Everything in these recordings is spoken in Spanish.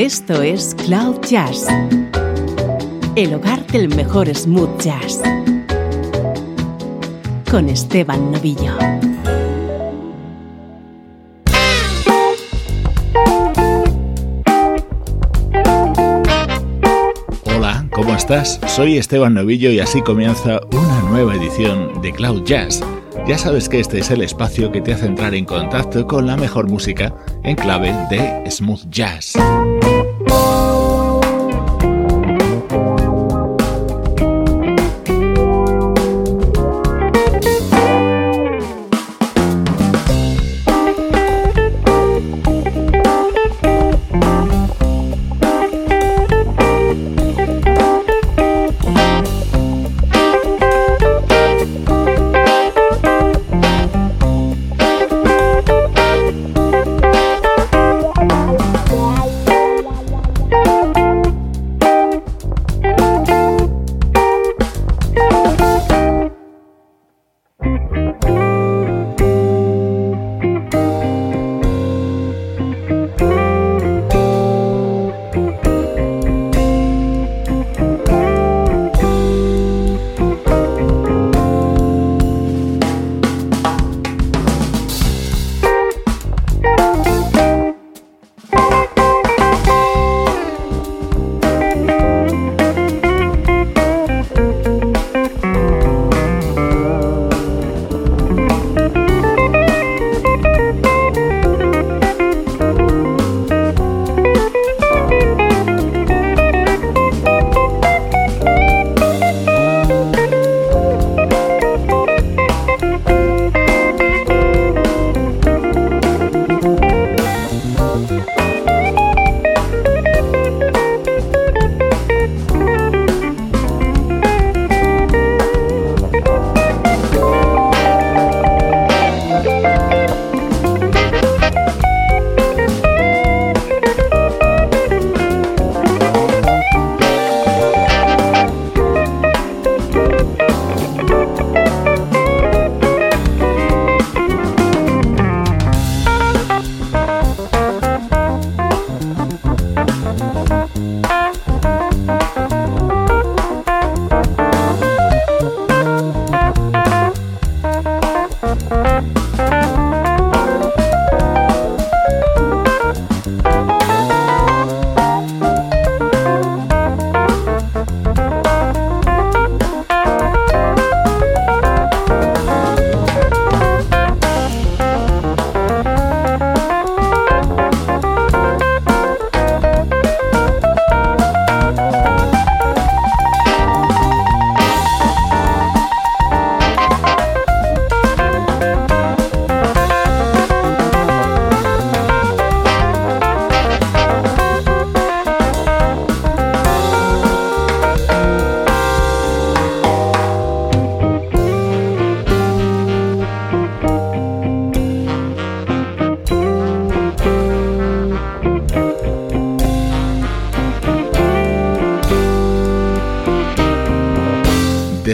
Esto es Cloud Jazz, el hogar del mejor smooth jazz, con Esteban Novillo. Hola, ¿cómo estás? Soy Esteban Novillo y así comienza una nueva edición de Cloud Jazz. Ya sabes que este es el espacio que te hace entrar en contacto con la mejor música en clave de smooth jazz.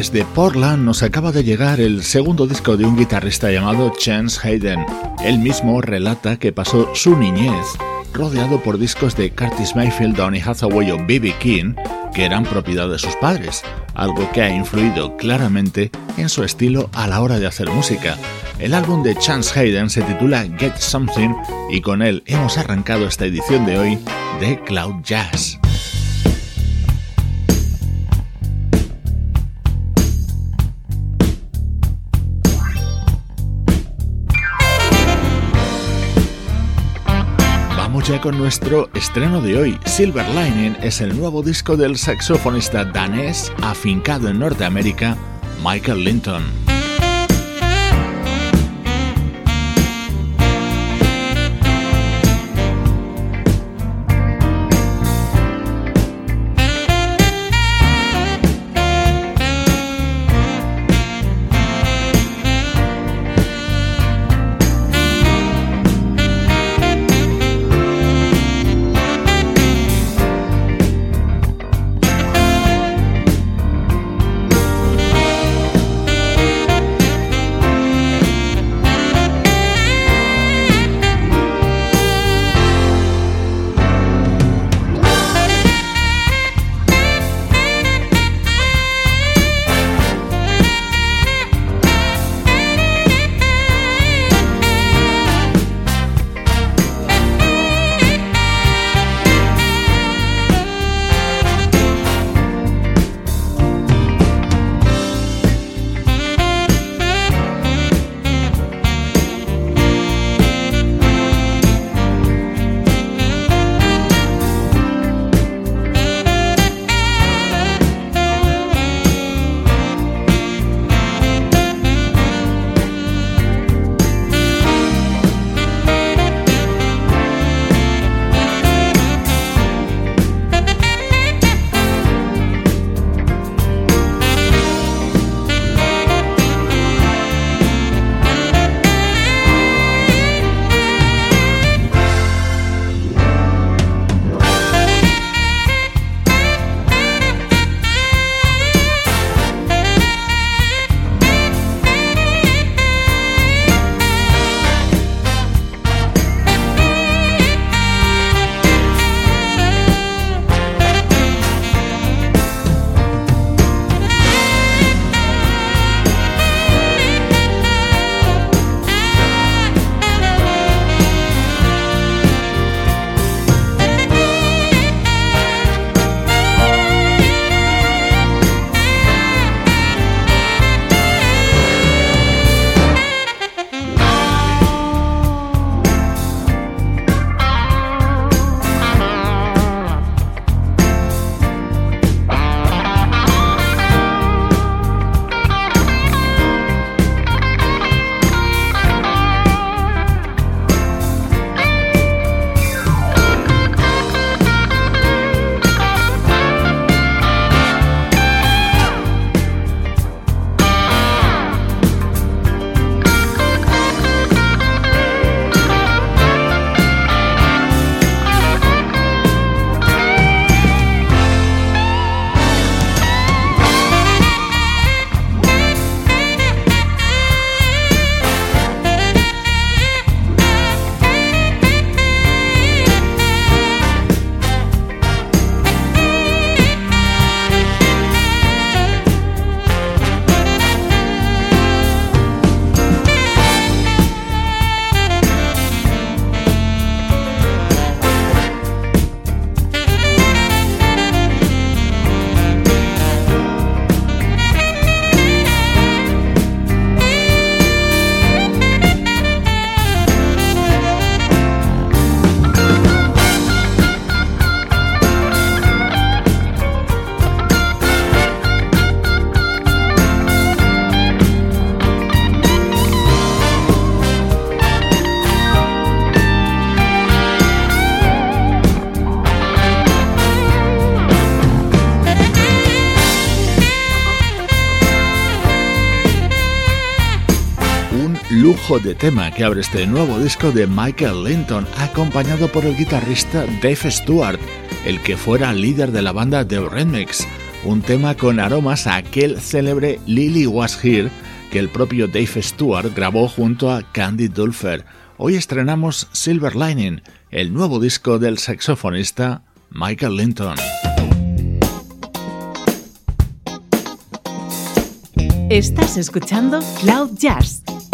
Desde Portland nos acaba de llegar el segundo disco de un guitarrista llamado Chance Hayden. Él mismo relata que pasó su niñez rodeado por discos de Curtis Mayfield, Donny Hathaway o B.B. King, que eran propiedad de sus padres, algo que ha influido claramente en su estilo a la hora de hacer música. El álbum de Chance Hayden se titula Get Something y con él hemos arrancado esta edición de hoy de Cloud Jazz. Ya con nuestro estreno de hoy. Silver Lining es el nuevo disco del saxofonista danés afincado en Norteamérica, Michael Linton. De tema que abre este nuevo disco de Michael Linton, acompañado por el guitarrista Dave Stewart, el que fuera líder de la banda The Remix, un tema con aromas a aquel célebre Lily Was Here que el propio Dave Stewart grabó junto a Candy Dulfer. Hoy estrenamos Silver Lining, el nuevo disco del saxofonista Michael Linton. Estás escuchando Cloud Jazz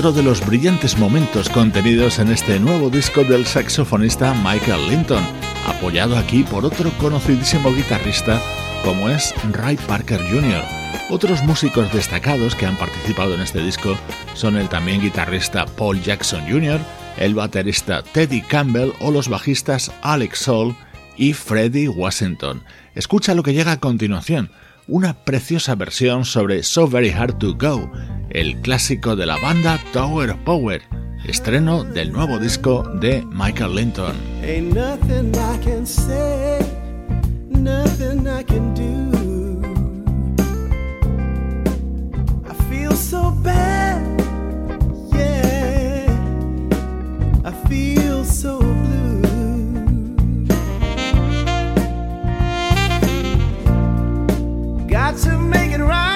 De los brillantes momentos contenidos en este nuevo disco del saxofonista Michael Linton, apoyado aquí por otro conocidísimo guitarrista como es Ray Parker Jr. Otros músicos destacados que han participado en este disco son el también guitarrista Paul Jackson Jr., el baterista Teddy Campbell o los bajistas Alex Soul y Freddie Washington. Escucha lo que llega a continuación, una preciosa versión sobre So Very Hard to Go, el clásico de la banda Tower Power, estreno del nuevo disco de Michael Linton. Got to make it right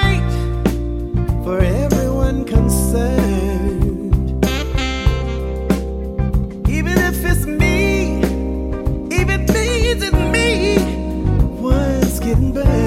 baby.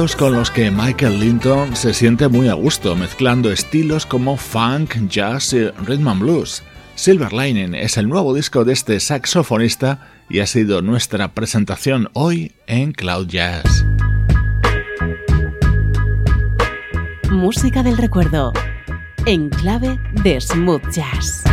Con los que Michael Linton se siente muy a gusto, mezclando estilos como funk, jazz y rhythm and blues. Silver Lining es el nuevo disco de este saxofonista y ha sido nuestra presentación hoy en Cloud Jazz. Música del recuerdo, en clave de smooth jazz.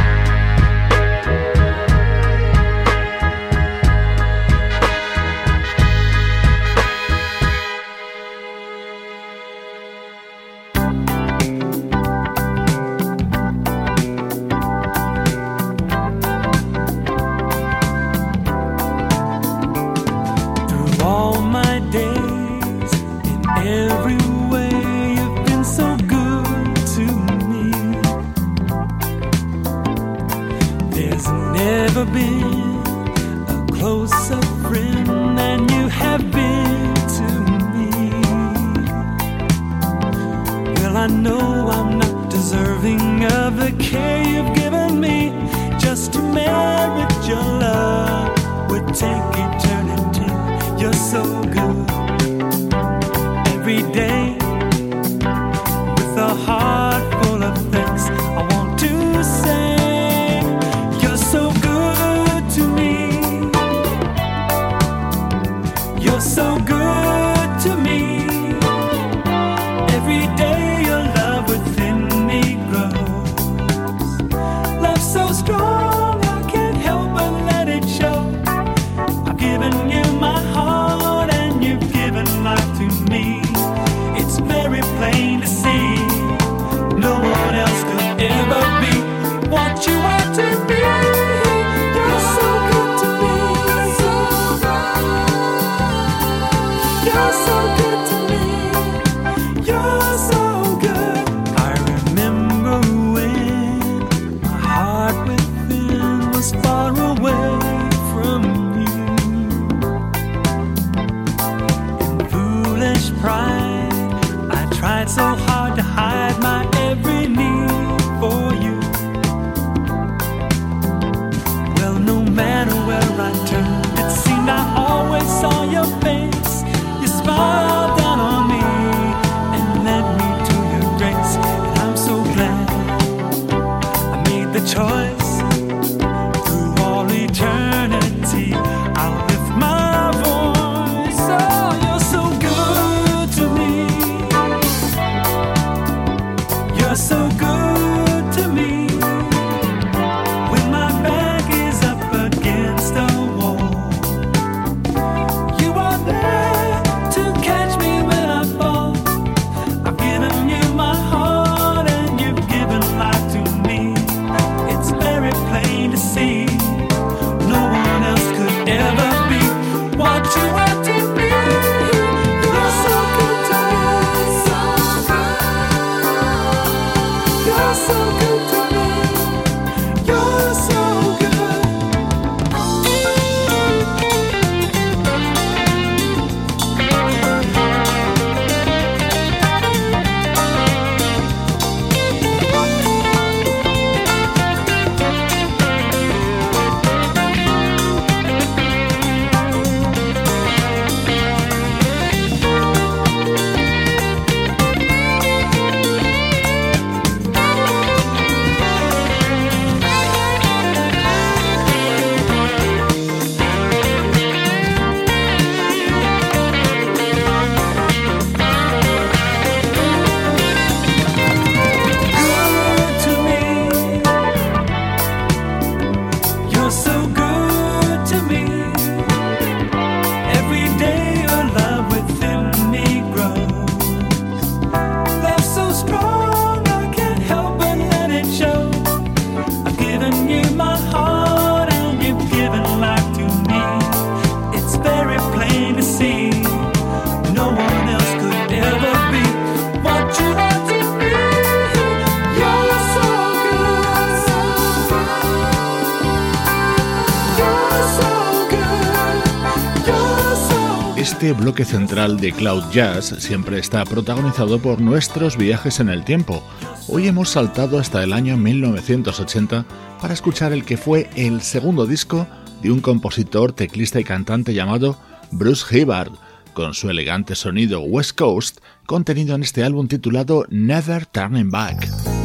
Bloque central de Cloud Jazz siempre está protagonizado por nuestros viajes en el tiempo. Hoy hemos saltado hasta el año 1980 para escuchar el que fue el segundo disco de un compositor, teclista y cantante llamado Bruce Hibbard, con su elegante sonido West Coast contenido en este álbum titulado Never Turning Back.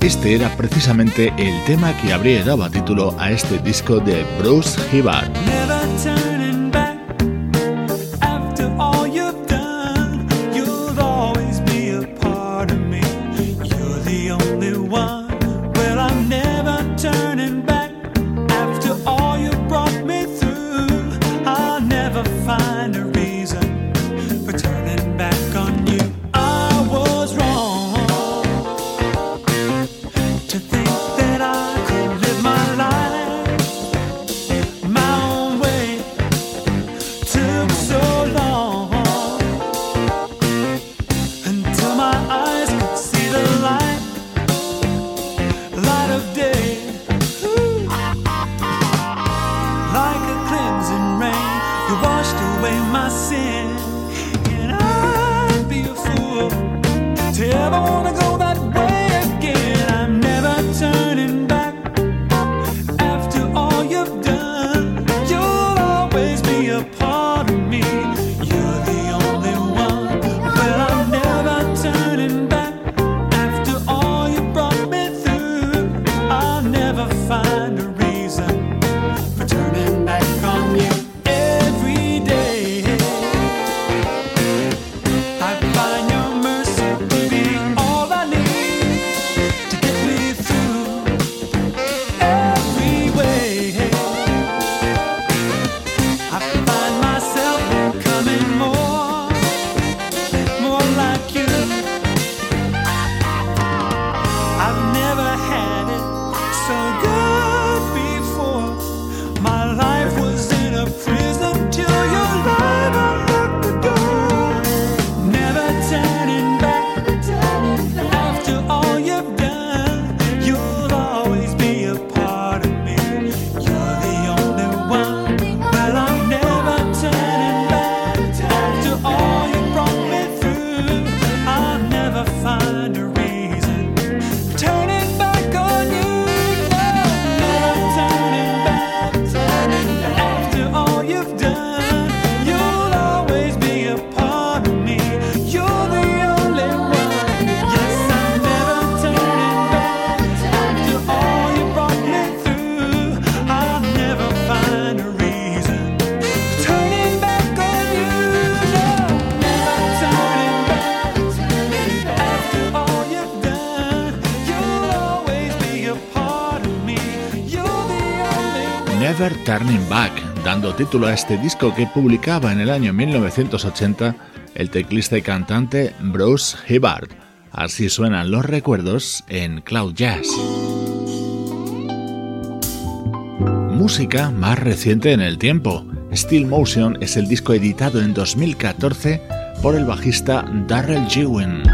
Este era precisamente el tema que habría dado título a este disco de Bruce Hibbard. Turning Back, dando título a este disco que publicaba en el año 1980 el teclista y cantante Bruce Hibbard. Así suenan los recuerdos en Cloud Jazz. Música más reciente en el tiempo. Steel Motion es el disco editado en 2014 por el bajista Darrell Gewin.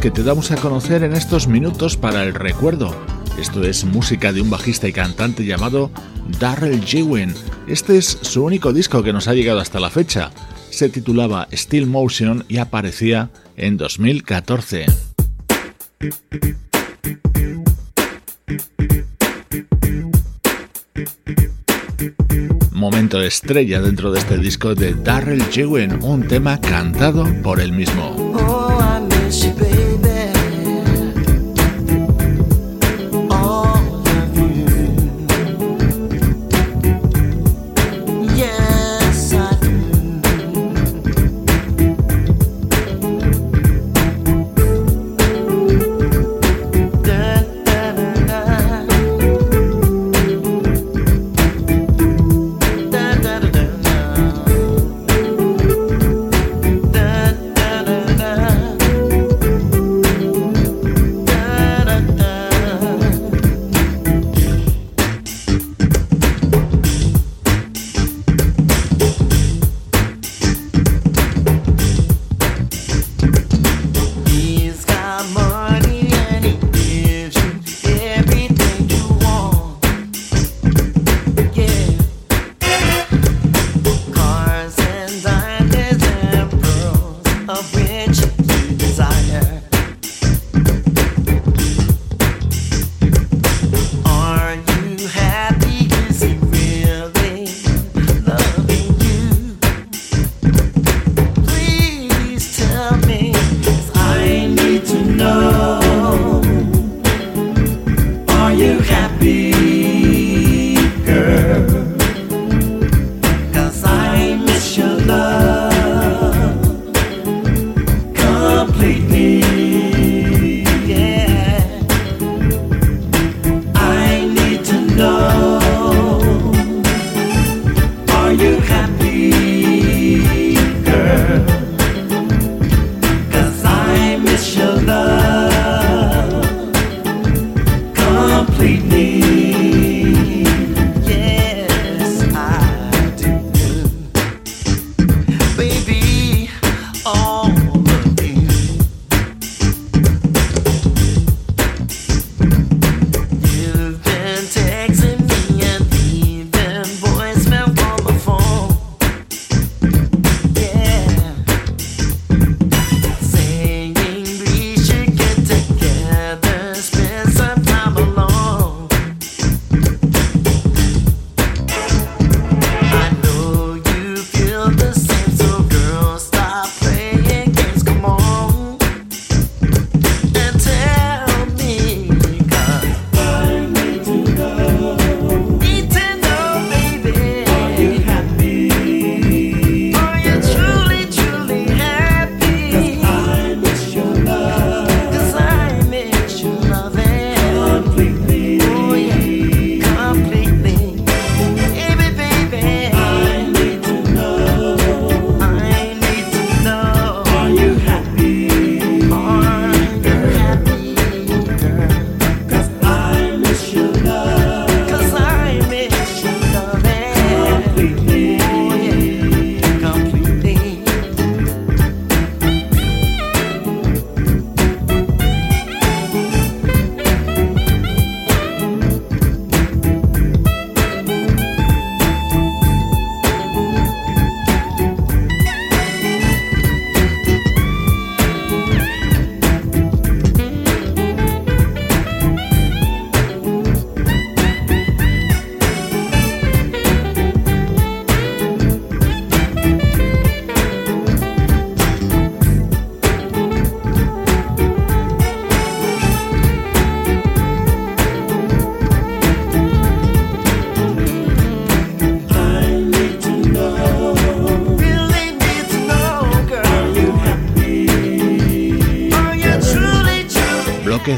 Que te damos a conocer en estos minutos para el recuerdo. Esto es música de un bajista y cantante llamado Darrell Jewin. Este es su único disco que nos ha llegado hasta la fecha. Se titulaba Still Motion y aparecía en 2014. Momento estrella dentro de este disco de Darrell Jewin, un tema cantado por él mismo.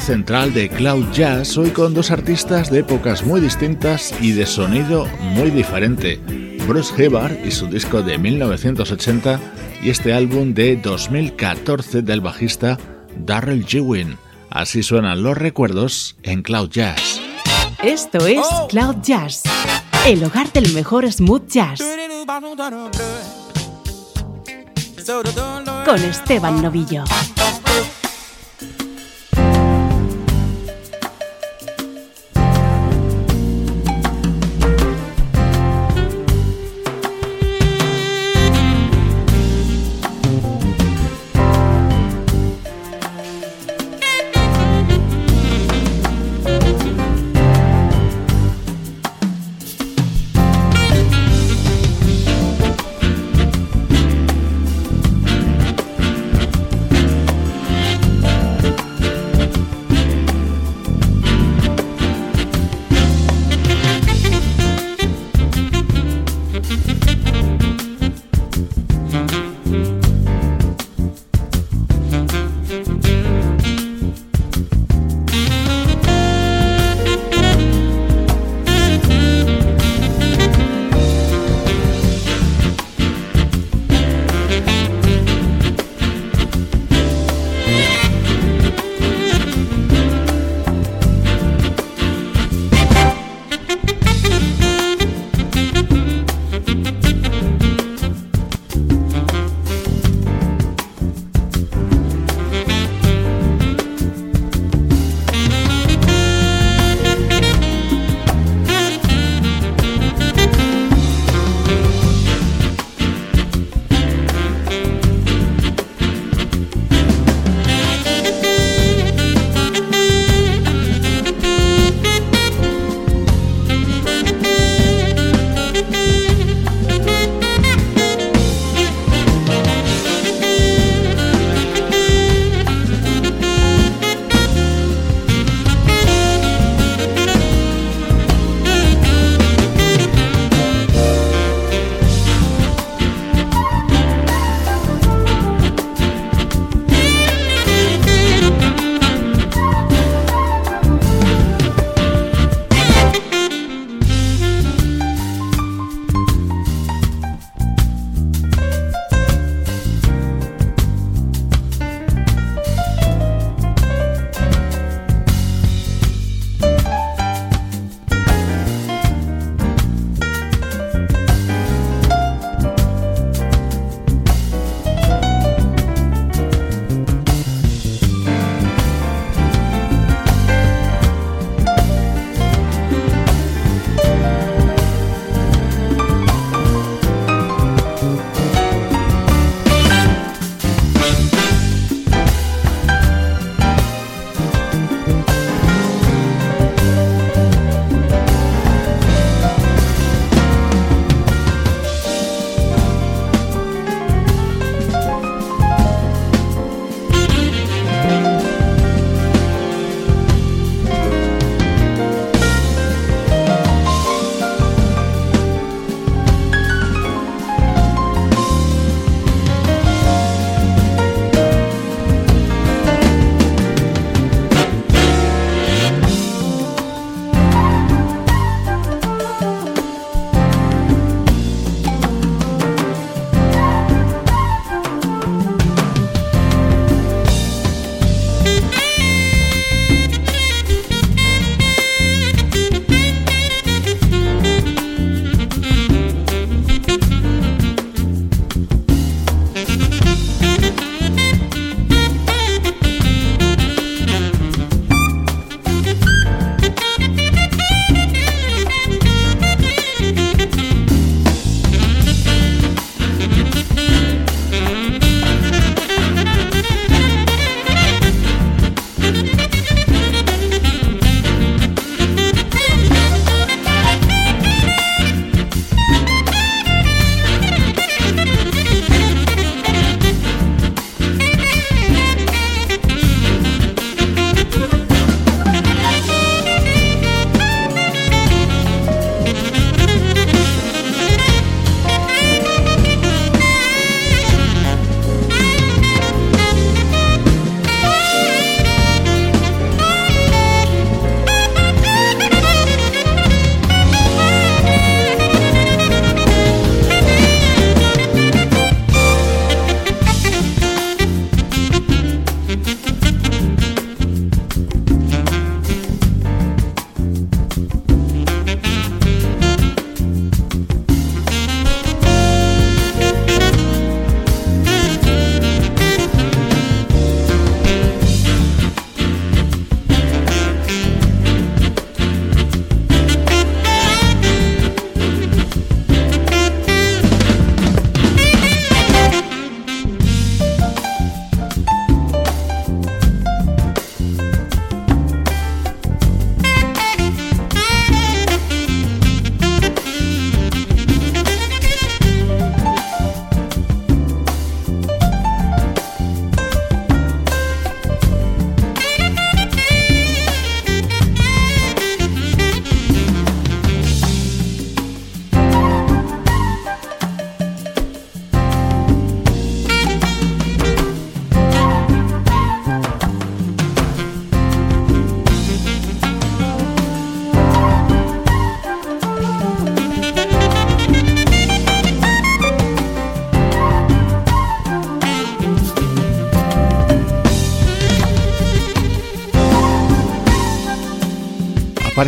Central de Cloud Jazz, hoy con dos artistas de épocas muy distintas y de sonido muy diferente. Bruce Hebbar y su disco de 1980 y este álbum de 2014 del bajista Darrell Jewin. Así suenan los recuerdos en Cloud Jazz. Esto es oh. Cloud Jazz, el hogar del mejor smooth jazz. Con Esteban Novillo.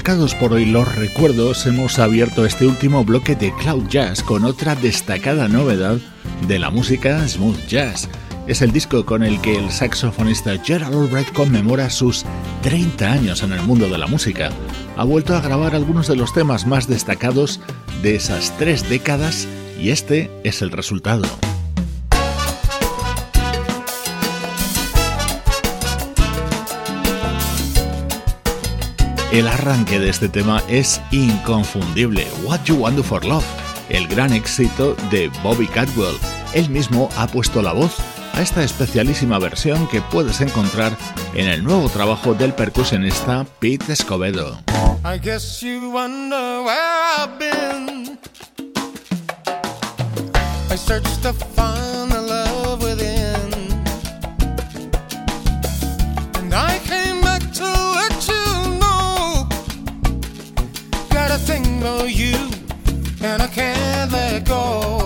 Aparcados por hoy los recuerdos, hemos abierto este último bloque de Cloud Jazz con otra destacada novedad de la música smooth jazz. Es el disco con el que el saxofonista Gerald Albright conmemora sus 30 años en el mundo de la música. Ha vuelto a grabar algunos de los temas más destacados de esas tres décadas y este es el resultado. El arranque de este tema es inconfundible. What You Want for Love, el gran éxito de Bobby Cadwell. Él mismo ha puesto la voz a esta especialísima versión que puedes encontrar en el nuevo trabajo del percusionista Pete Escobedo. I guess you where I've been. For you, and I can't let go.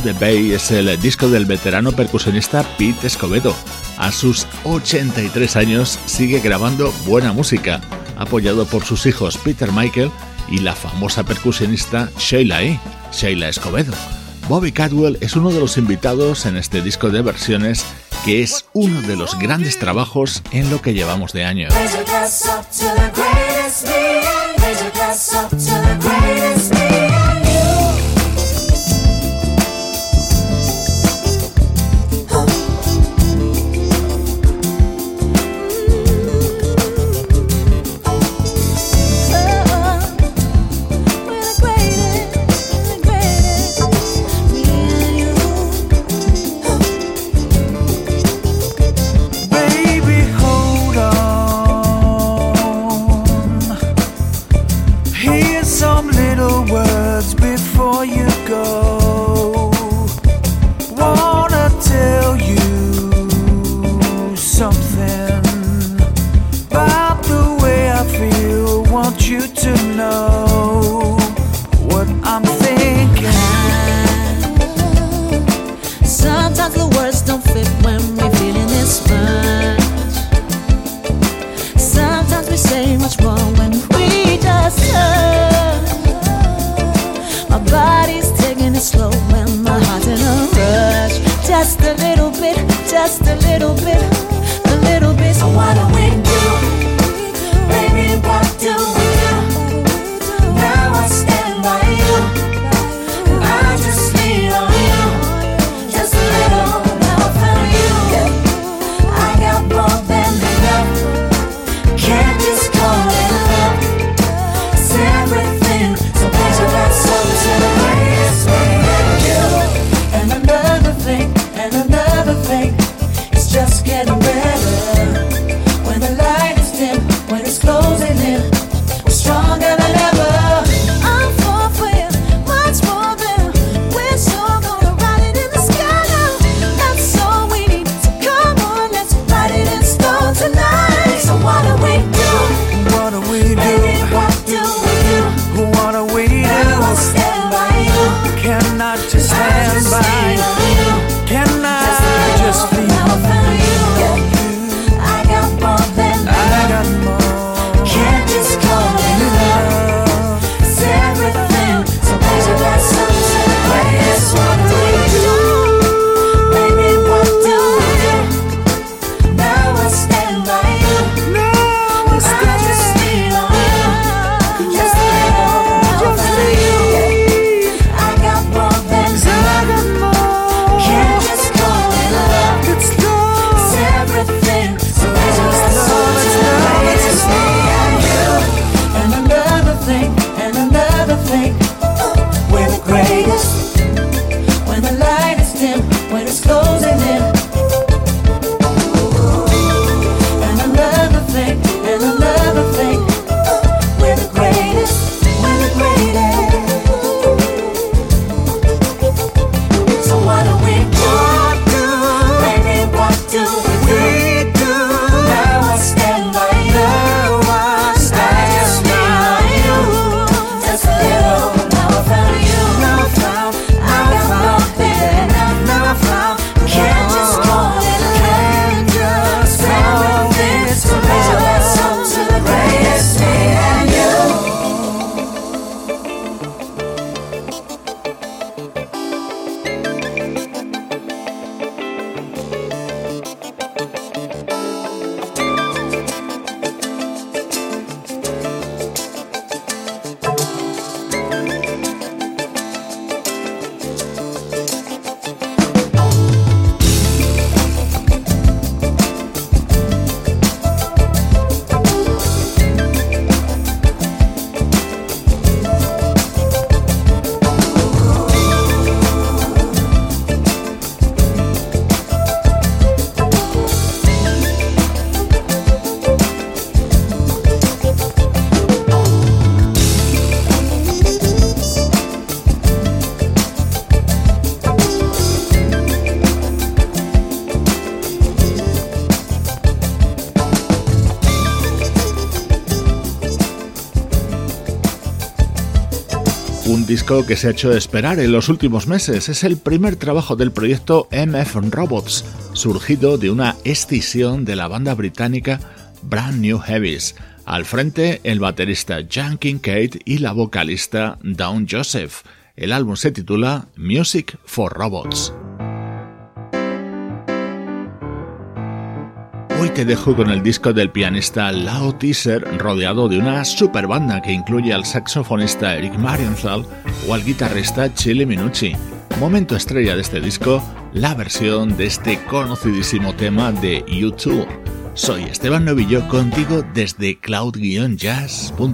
The Bay es el disco del veterano percusionista Pete Escobedo. A sus 83 años sigue grabando buena música, apoyado por sus hijos Peter Michael y la famosa percusionista Sheila E. Sheila Escobedo. Bobby Cadwell es uno de los invitados en este disco de versiones que es uno de los grandes trabajos en lo que llevamos de año. Disco que se ha hecho esperar en los últimos meses. Es el primer trabajo del proyecto MF Robots, surgido de una escisión de la banda británica Brand New Heavies. Al frente, el baterista Jan Kincaid y la vocalista Dawn Joseph. El álbum se titula Music for Robots. Hoy te dejo con el disco del pianista Lao Teaser rodeado de una super banda que incluye al saxofonista Eric Marienthal o al guitarrista Chile Minucci. Momento estrella de este disco, la versión de este conocidísimo tema de YouTube. Soy Esteban Novillo contigo desde cloud-jazz.com.